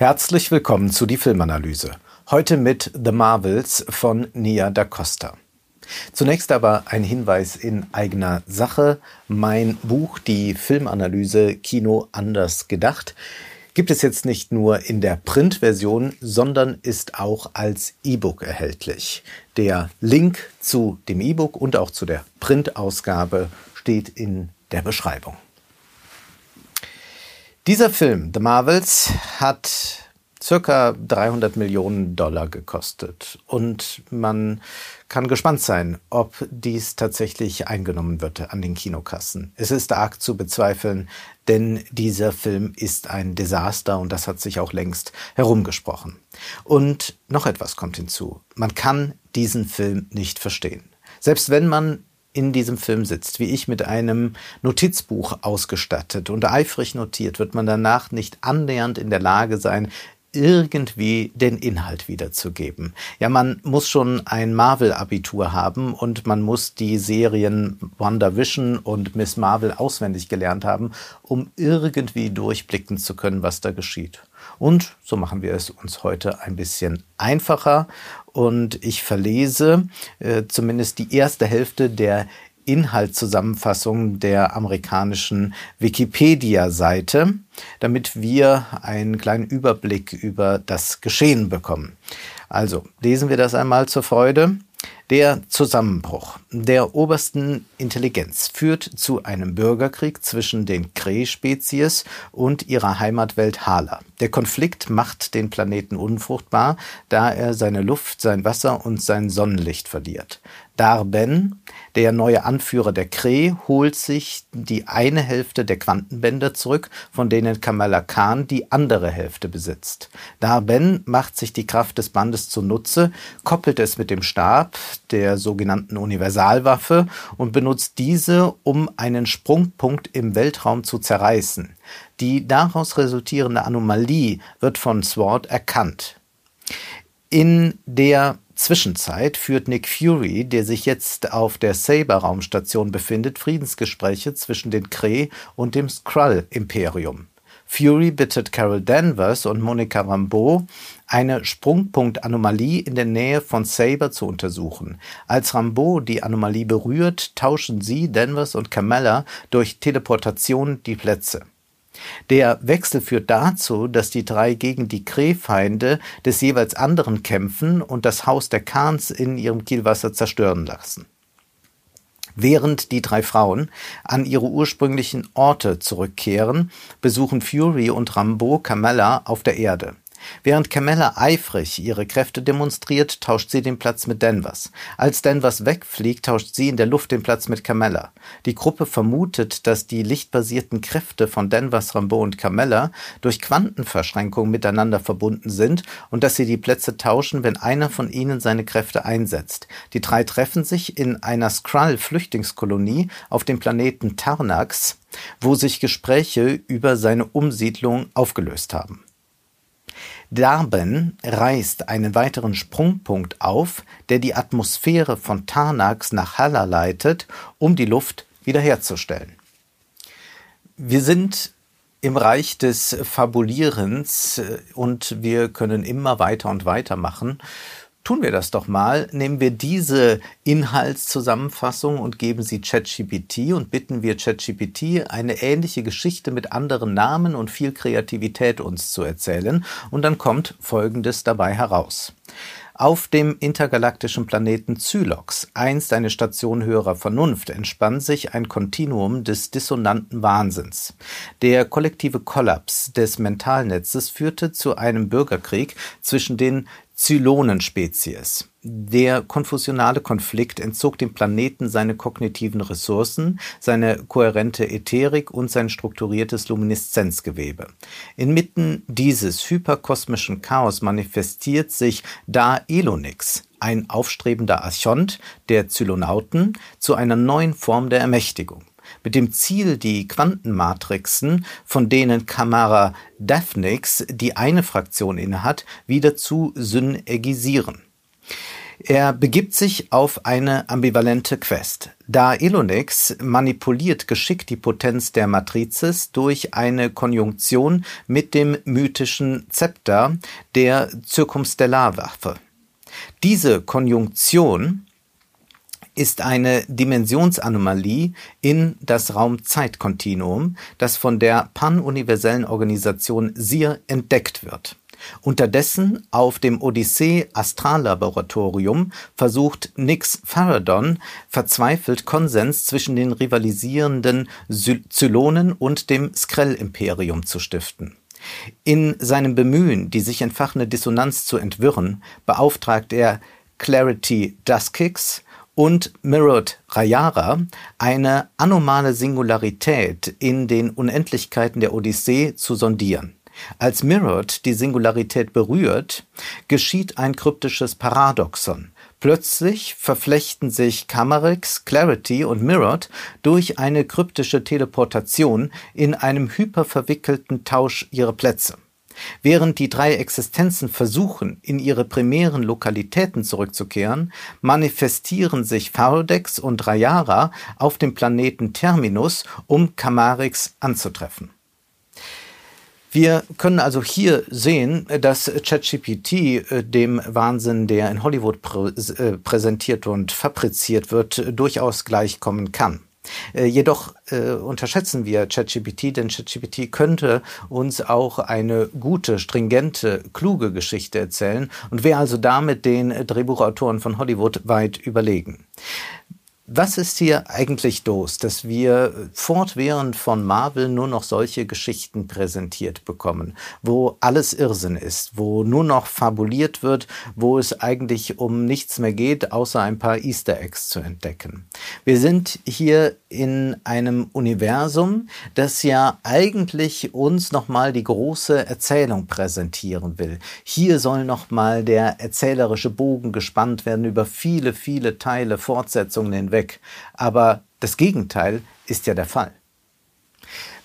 Herzlich willkommen zu die Filmanalyse. Heute mit The Marvels von Nia da Costa. Zunächst aber ein Hinweis in eigener Sache. Mein Buch, die Filmanalyse Kino anders gedacht, gibt es jetzt nicht nur in der Printversion, sondern ist auch als E-Book erhältlich. Der Link zu dem E-Book und auch zu der Printausgabe steht in der Beschreibung. Dieser Film, The Marvels, hat circa 300 Millionen Dollar gekostet. Und man kann gespannt sein, ob dies tatsächlich eingenommen wird an den Kinokassen. Es ist arg zu bezweifeln, denn dieser Film ist ein Desaster und das hat sich auch längst herumgesprochen. Und noch etwas kommt hinzu. Man kann diesen Film nicht verstehen. Selbst wenn man in diesem Film sitzt, wie ich mit einem Notizbuch ausgestattet und eifrig notiert, wird man danach nicht annähernd in der Lage sein, irgendwie den Inhalt wiederzugeben. Ja, man muss schon ein Marvel-Abitur haben und man muss die Serien WandaVision und Miss Marvel auswendig gelernt haben, um irgendwie durchblicken zu können, was da geschieht. Und so machen wir es uns heute ein bisschen einfacher. Und ich verlese äh, zumindest die erste Hälfte der Inhaltszusammenfassung der amerikanischen Wikipedia-Seite, damit wir einen kleinen Überblick über das Geschehen bekommen. Also lesen wir das einmal zur Freude. Der Zusammenbruch der obersten Intelligenz führt zu einem Bürgerkrieg zwischen den Kree-Spezies und ihrer Heimatwelt Hala. Der Konflikt macht den Planeten unfruchtbar, da er seine Luft, sein Wasser und sein Sonnenlicht verliert. Darben, der neue Anführer der Kree, holt sich die eine Hälfte der Quantenbänder zurück, von denen Kamala Khan die andere Hälfte besitzt. Darben macht sich die Kraft des Bandes zunutze, koppelt es mit dem Stab, der sogenannten Universalwaffe, und benutzt diese, um einen Sprungpunkt im Weltraum zu zerreißen. Die daraus resultierende Anomalie wird von Sword erkannt. In der Zwischenzeit führt Nick Fury, der sich jetzt auf der Saber-Raumstation befindet, Friedensgespräche zwischen den Kree und dem Skrull-Imperium. Fury bittet Carol Danvers und Monica Rambeau, eine Sprungpunktanomalie in der Nähe von Saber zu untersuchen. Als Rambeau die Anomalie berührt, tauschen sie, Danvers und Kamala durch Teleportation die Plätze. Der Wechsel führt dazu, dass die drei gegen die Krehfeinde des jeweils anderen kämpfen und das Haus der Kahns in ihrem Kielwasser zerstören lassen. Während die drei Frauen an ihre ursprünglichen Orte zurückkehren, besuchen Fury und Rambo Camella auf der Erde. Während Camilla eifrig ihre Kräfte demonstriert, tauscht sie den Platz mit Danvers. Als Danvers wegfliegt, tauscht sie in der Luft den Platz mit Camilla. Die Gruppe vermutet, dass die lichtbasierten Kräfte von Danvers, Rambeau und Camilla durch Quantenverschränkung miteinander verbunden sind und dass sie die Plätze tauschen, wenn einer von ihnen seine Kräfte einsetzt. Die drei treffen sich in einer Skrull-Flüchtlingskolonie auf dem Planeten Tarnax, wo sich Gespräche über seine Umsiedlung aufgelöst haben. Darben reißt einen weiteren Sprungpunkt auf, der die Atmosphäre von Tarnax nach Halla leitet, um die Luft wiederherzustellen. Wir sind im Reich des Fabulierens äh, und wir können immer weiter und weiter machen. Tun wir das doch mal. Nehmen wir diese Inhaltszusammenfassung und geben sie ChatGPT und bitten wir ChatGPT, eine ähnliche Geschichte mit anderen Namen und viel Kreativität uns zu erzählen. Und dann kommt Folgendes dabei heraus. Auf dem intergalaktischen Planeten Zylox, einst eine Station höherer Vernunft, entspann sich ein Kontinuum des dissonanten Wahnsinns. Der kollektive Kollaps des Mentalnetzes führte zu einem Bürgerkrieg zwischen den Zylonenspezies. Der konfusionale Konflikt entzog dem Planeten seine kognitiven Ressourcen, seine kohärente Ätherik und sein strukturiertes Lumineszenzgewebe. Inmitten dieses hyperkosmischen Chaos manifestiert sich Da Elonix, ein aufstrebender Archont der Zylonauten, zu einer neuen Form der Ermächtigung mit dem Ziel, die Quantenmatrixen, von denen Kamara Daphnex die eine Fraktion innehat, wieder zu synergisieren. Er begibt sich auf eine ambivalente Quest. Da Elonix manipuliert geschickt die Potenz der Matrizis durch eine Konjunktion mit dem mythischen Zepter der Zirkumstellarwaffe. Diese Konjunktion ist eine Dimensionsanomalie in das Raum-Zeit-Kontinuum, das von der panuniversellen Organisation SIR entdeckt wird. Unterdessen auf dem Odyssee Astrallaboratorium versucht Nix Faradon verzweifelt Konsens zwischen den rivalisierenden Zylonen und dem Skrell-Imperium zu stiften. In seinem Bemühen, die sich entfachende Dissonanz zu entwirren, beauftragt er Clarity Duskix und Mirrod Rayara eine anomale Singularität in den Unendlichkeiten der Odyssee zu sondieren. Als Mirrod die Singularität berührt, geschieht ein kryptisches Paradoxon. Plötzlich verflechten sich Camarix, Clarity und Mirrod durch eine kryptische Teleportation in einem hyperverwickelten Tausch ihre Plätze. Während die drei Existenzen versuchen, in ihre primären Lokalitäten zurückzukehren, manifestieren sich Fardex und Rayara auf dem Planeten Terminus, um Camarix anzutreffen. Wir können also hier sehen, dass ChatGPT äh, dem Wahnsinn, der in Hollywood äh, präsentiert und fabriziert wird, durchaus gleichkommen kann. Äh, jedoch äh, unterschätzen wir ChatGPT, denn ChatGPT könnte uns auch eine gute, stringente, kluge Geschichte erzählen und wäre also damit den Drehbuchautoren von Hollywood weit überlegen. Was ist hier eigentlich los, dass wir fortwährend von Marvel nur noch solche Geschichten präsentiert bekommen, wo alles Irrsinn ist, wo nur noch fabuliert wird, wo es eigentlich um nichts mehr geht, außer ein paar Easter Eggs zu entdecken? Wir sind hier in einem Universum, das ja eigentlich uns nochmal die große Erzählung präsentieren will. Hier soll nochmal der erzählerische Bogen gespannt werden über viele, viele Teile, Fortsetzungen hinweg weg. Aber das Gegenteil ist ja der Fall.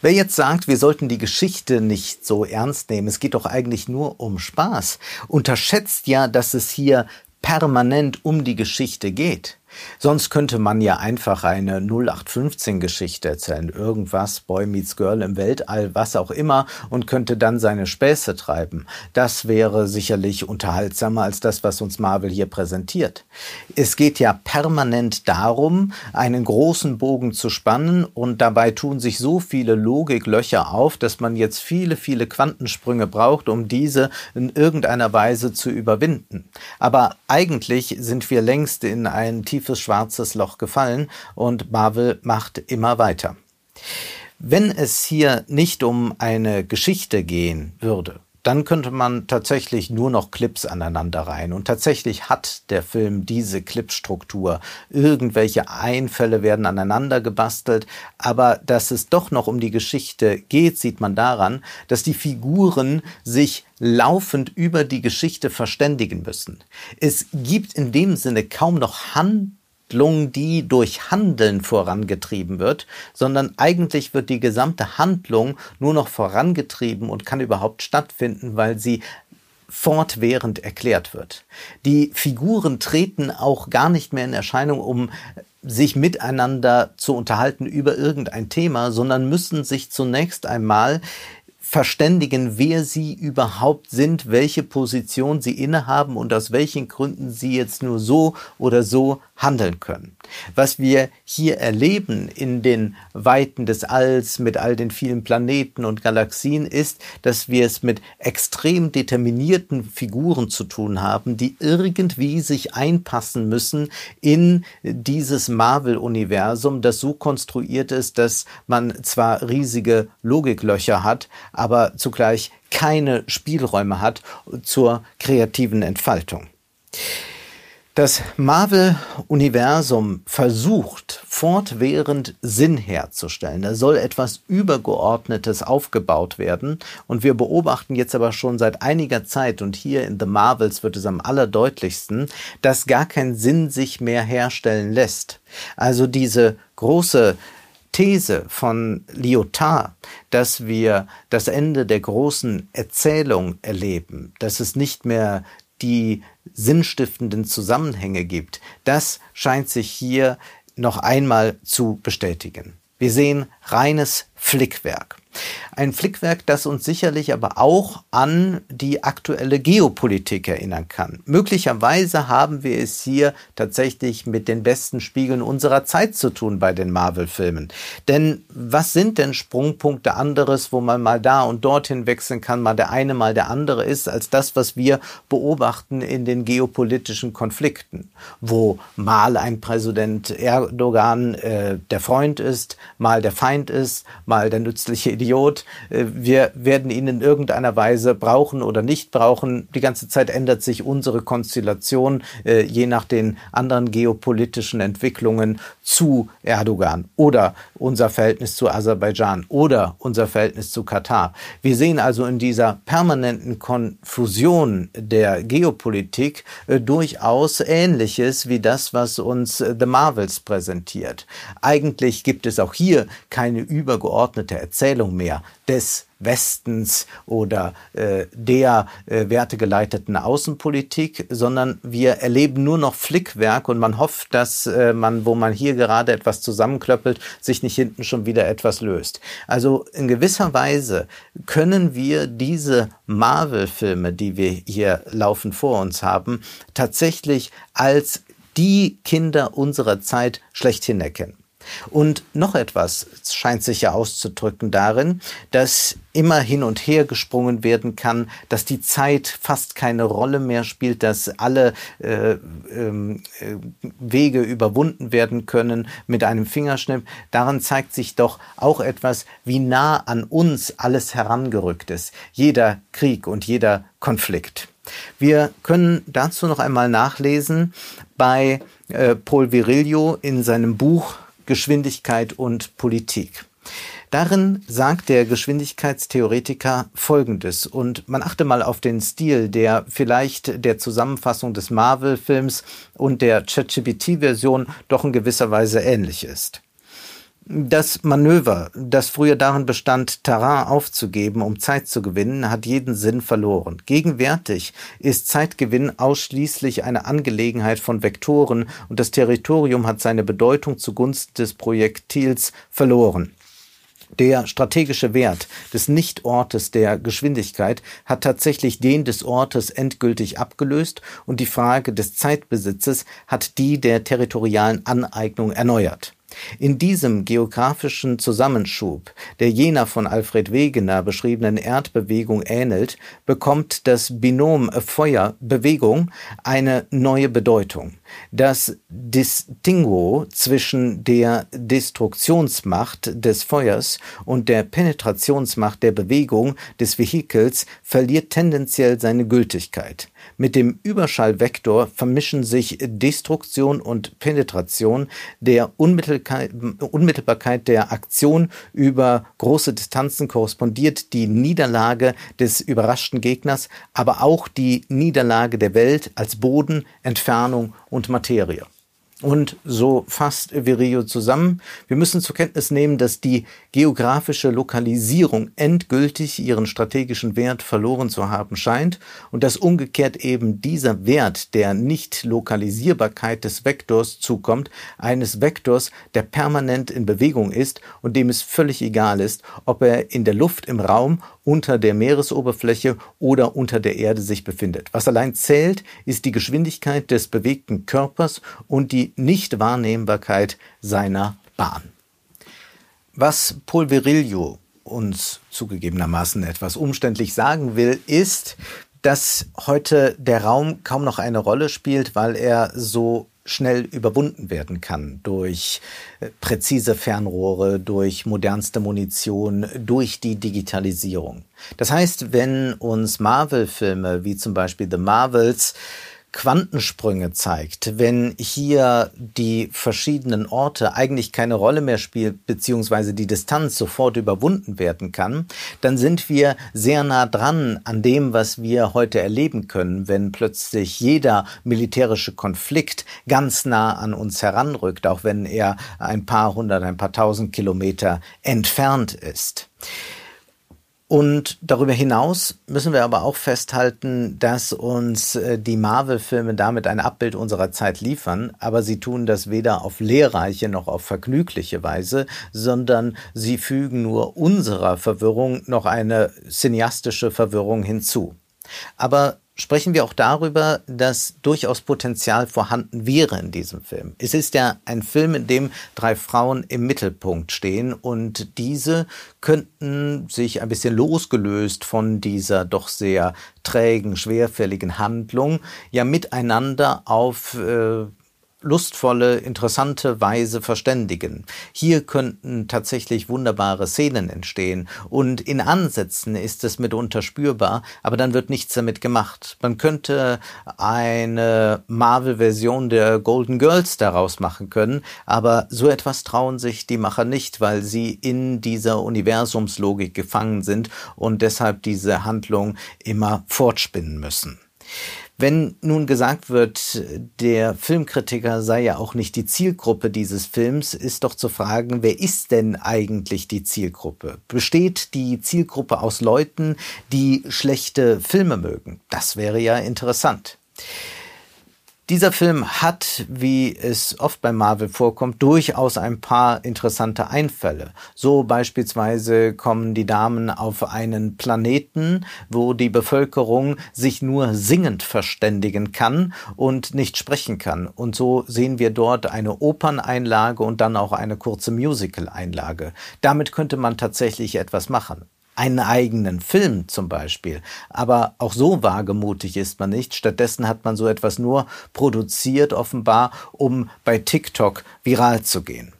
Wer jetzt sagt, wir sollten die Geschichte nicht so ernst nehmen, es geht doch eigentlich nur um Spaß, unterschätzt ja, dass es hier permanent um die Geschichte geht. Sonst könnte man ja einfach eine 0815-Geschichte erzählen, irgendwas, Boy meets Girl im Weltall, was auch immer, und könnte dann seine Späße treiben. Das wäre sicherlich unterhaltsamer als das, was uns Marvel hier präsentiert. Es geht ja permanent darum, einen großen Bogen zu spannen, und dabei tun sich so viele Logiklöcher auf, dass man jetzt viele, viele Quantensprünge braucht, um diese in irgendeiner Weise zu überwinden. Aber eigentlich sind wir längst in ein tief tiefes schwarzes Loch gefallen und Marvel macht immer weiter. Wenn es hier nicht um eine Geschichte gehen würde, dann könnte man tatsächlich nur noch Clips aneinander rein. Und tatsächlich hat der Film diese Clipstruktur. Irgendwelche Einfälle werden aneinander gebastelt. Aber dass es doch noch um die Geschichte geht, sieht man daran, dass die Figuren sich laufend über die Geschichte verständigen müssen. Es gibt in dem Sinne kaum noch Hand Handlung, die durch Handeln vorangetrieben wird, sondern eigentlich wird die gesamte Handlung nur noch vorangetrieben und kann überhaupt stattfinden, weil sie fortwährend erklärt wird. Die Figuren treten auch gar nicht mehr in Erscheinung, um sich miteinander zu unterhalten über irgendein Thema, sondern müssen sich zunächst einmal verständigen, wer sie überhaupt sind, welche Position sie innehaben und aus welchen Gründen sie jetzt nur so oder so handeln können. Was wir hier erleben in den Weiten des Alls mit all den vielen Planeten und Galaxien ist, dass wir es mit extrem determinierten Figuren zu tun haben, die irgendwie sich einpassen müssen in dieses Marvel-Universum, das so konstruiert ist, dass man zwar riesige Logiklöcher hat, aber zugleich keine Spielräume hat zur kreativen Entfaltung. Das Marvel-Universum versucht fortwährend Sinn herzustellen. Da soll etwas Übergeordnetes aufgebaut werden. Und wir beobachten jetzt aber schon seit einiger Zeit, und hier in The Marvels wird es am allerdeutlichsten, dass gar kein Sinn sich mehr herstellen lässt. Also diese große These von Lyotard, dass wir das Ende der großen Erzählung erleben, dass es nicht mehr die sinnstiftenden Zusammenhänge gibt, das scheint sich hier noch einmal zu bestätigen. Wir sehen reines Flickwerk. Ein Flickwerk, das uns sicherlich aber auch an die aktuelle Geopolitik erinnern kann. Möglicherweise haben wir es hier tatsächlich mit den besten Spiegeln unserer Zeit zu tun bei den Marvel-Filmen. Denn was sind denn Sprungpunkte anderes, wo man mal da und dorthin wechseln kann, mal der eine, mal der andere ist, als das, was wir beobachten in den geopolitischen Konflikten, wo mal ein Präsident Erdogan äh, der Freund ist, mal der Feind ist, mal der nützliche Idiot. Äh, wir werden ihn in irgendeiner Weise brauchen oder nicht brauchen. Die ganze Zeit ändert sich unsere Konstellation, äh, je nach den anderen geopolitischen Entwicklungen zu Erdogan oder unser Verhältnis zu Aserbaidschan oder unser Verhältnis zu Katar. Wir sehen also in dieser permanenten Konfusion der Geopolitik äh, durchaus Ähnliches wie das, was uns The Marvels präsentiert. Eigentlich gibt es auch hier keine übergeordnete Erzählung mehr des Westens oder äh, der äh, wertegeleiteten Außenpolitik, sondern wir erleben nur noch Flickwerk und man hofft, dass äh, man, wo man hier gerade etwas zusammenklöppelt, sich nicht hinten schon wieder etwas löst. Also in gewisser Weise können wir diese Marvel-Filme, die wir hier laufen vor uns haben, tatsächlich als die Kinder unserer Zeit schlechthin erkennen. Und noch etwas scheint sich ja auszudrücken darin, dass immer hin und her gesprungen werden kann, dass die Zeit fast keine Rolle mehr spielt, dass alle äh, ähm, äh, Wege überwunden werden können mit einem Fingerschnipp. Daran zeigt sich doch auch etwas, wie nah an uns alles herangerückt ist. Jeder Krieg und jeder Konflikt. Wir können dazu noch einmal nachlesen bei äh, Paul Virilio in seinem Buch Geschwindigkeit und Politik. Darin sagt der Geschwindigkeitstheoretiker Folgendes, und man achte mal auf den Stil, der vielleicht der Zusammenfassung des Marvel-Films und der ChatGPT-Version doch in gewisser Weise ähnlich ist. Das Manöver, das früher darin bestand, Terrain aufzugeben, um Zeit zu gewinnen, hat jeden Sinn verloren. Gegenwärtig ist Zeitgewinn ausschließlich eine Angelegenheit von Vektoren und das Territorium hat seine Bedeutung zugunsten des Projektils verloren. Der strategische Wert des Nichtortes der Geschwindigkeit hat tatsächlich den des Ortes endgültig abgelöst und die Frage des Zeitbesitzes hat die der territorialen Aneignung erneuert. In diesem geografischen Zusammenschub, der jener von Alfred Wegener beschriebenen Erdbewegung ähnelt, bekommt das Binom Feuer-Bewegung eine neue Bedeutung. Das Distinguo zwischen der Destruktionsmacht des Feuers und der Penetrationsmacht der Bewegung des Vehikels verliert tendenziell seine Gültigkeit. Mit dem Überschallvektor vermischen sich Destruktion und Penetration der Unmittelbarkeit der Aktion über große Distanzen korrespondiert die Niederlage des überraschten Gegners, aber auch die Niederlage der Welt als Boden, Entfernung und Materie. Und so fasst Virilio zusammen. Wir müssen zur Kenntnis nehmen, dass die geografische Lokalisierung endgültig ihren strategischen Wert verloren zu haben scheint und dass umgekehrt eben dieser Wert der Nicht-Lokalisierbarkeit des Vektors zukommt, eines Vektors, der permanent in Bewegung ist und dem es völlig egal ist, ob er in der Luft, im Raum unter der Meeresoberfläche oder unter der Erde sich befindet. Was allein zählt, ist die Geschwindigkeit des bewegten Körpers und die Nichtwahrnehmbarkeit seiner Bahn. Was Paul Virilio uns zugegebenermaßen etwas umständlich sagen will, ist, dass heute der Raum kaum noch eine Rolle spielt, weil er so schnell überwunden werden kann durch äh, präzise Fernrohre, durch modernste Munition, durch die Digitalisierung. Das heißt, wenn uns Marvel-Filme wie zum Beispiel The Marvels Quantensprünge zeigt, wenn hier die verschiedenen Orte eigentlich keine Rolle mehr spielen, beziehungsweise die Distanz sofort überwunden werden kann, dann sind wir sehr nah dran an dem, was wir heute erleben können, wenn plötzlich jeder militärische Konflikt ganz nah an uns heranrückt, auch wenn er ein paar hundert, ein paar tausend Kilometer entfernt ist. Und darüber hinaus müssen wir aber auch festhalten, dass uns äh, die Marvel-Filme damit ein Abbild unserer Zeit liefern, aber sie tun das weder auf lehrreiche noch auf vergnügliche Weise, sondern sie fügen nur unserer Verwirrung noch eine cineastische Verwirrung hinzu. Aber sprechen wir auch darüber, dass durchaus Potenzial vorhanden wäre in diesem Film. Es ist ja ein Film, in dem drei Frauen im Mittelpunkt stehen und diese könnten sich ein bisschen losgelöst von dieser doch sehr trägen, schwerfälligen Handlung ja miteinander auf äh, lustvolle, interessante Weise verständigen. Hier könnten tatsächlich wunderbare Szenen entstehen und in Ansätzen ist es mitunter spürbar, aber dann wird nichts damit gemacht. Man könnte eine Marvel-Version der Golden Girls daraus machen können, aber so etwas trauen sich die Macher nicht, weil sie in dieser Universumslogik gefangen sind und deshalb diese Handlung immer fortspinnen müssen. Wenn nun gesagt wird, der Filmkritiker sei ja auch nicht die Zielgruppe dieses Films, ist doch zu fragen, wer ist denn eigentlich die Zielgruppe? Besteht die Zielgruppe aus Leuten, die schlechte Filme mögen? Das wäre ja interessant. Dieser Film hat, wie es oft bei Marvel vorkommt, durchaus ein paar interessante Einfälle. So beispielsweise kommen die Damen auf einen Planeten, wo die Bevölkerung sich nur singend verständigen kann und nicht sprechen kann. Und so sehen wir dort eine Operneinlage und dann auch eine kurze Musical-Einlage. Damit könnte man tatsächlich etwas machen einen eigenen Film zum Beispiel. Aber auch so wagemutig ist man nicht. Stattdessen hat man so etwas nur produziert, offenbar, um bei TikTok viral zu gehen.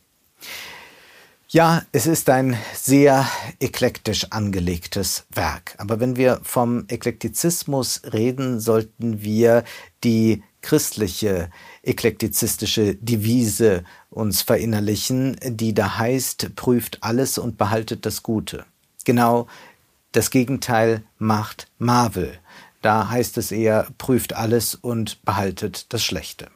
Ja, es ist ein sehr eklektisch angelegtes Werk. Aber wenn wir vom Eklektizismus reden, sollten wir die christliche eklektizistische Devise uns verinnerlichen, die da heißt, prüft alles und behaltet das Gute. Genau das Gegenteil macht Marvel. Da heißt es eher, prüft alles und behaltet das Schlechte.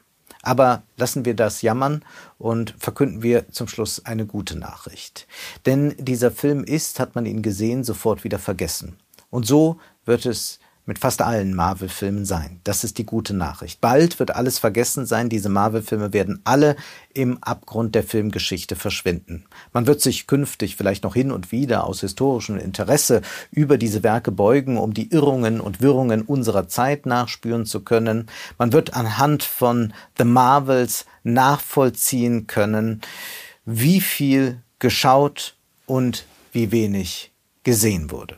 Aber lassen wir das jammern und verkünden wir zum Schluss eine gute Nachricht. Denn dieser Film ist, hat man ihn gesehen, sofort wieder vergessen. Und so wird es mit fast allen Marvel-Filmen sein. Das ist die gute Nachricht. Bald wird alles vergessen sein. Diese Marvel-Filme werden alle im Abgrund der Filmgeschichte verschwinden. Man wird sich künftig vielleicht noch hin und wieder aus historischem Interesse über diese Werke beugen, um die Irrungen und Wirrungen unserer Zeit nachspüren zu können. Man wird anhand von The Marvels nachvollziehen können, wie viel geschaut und wie wenig gesehen wurde.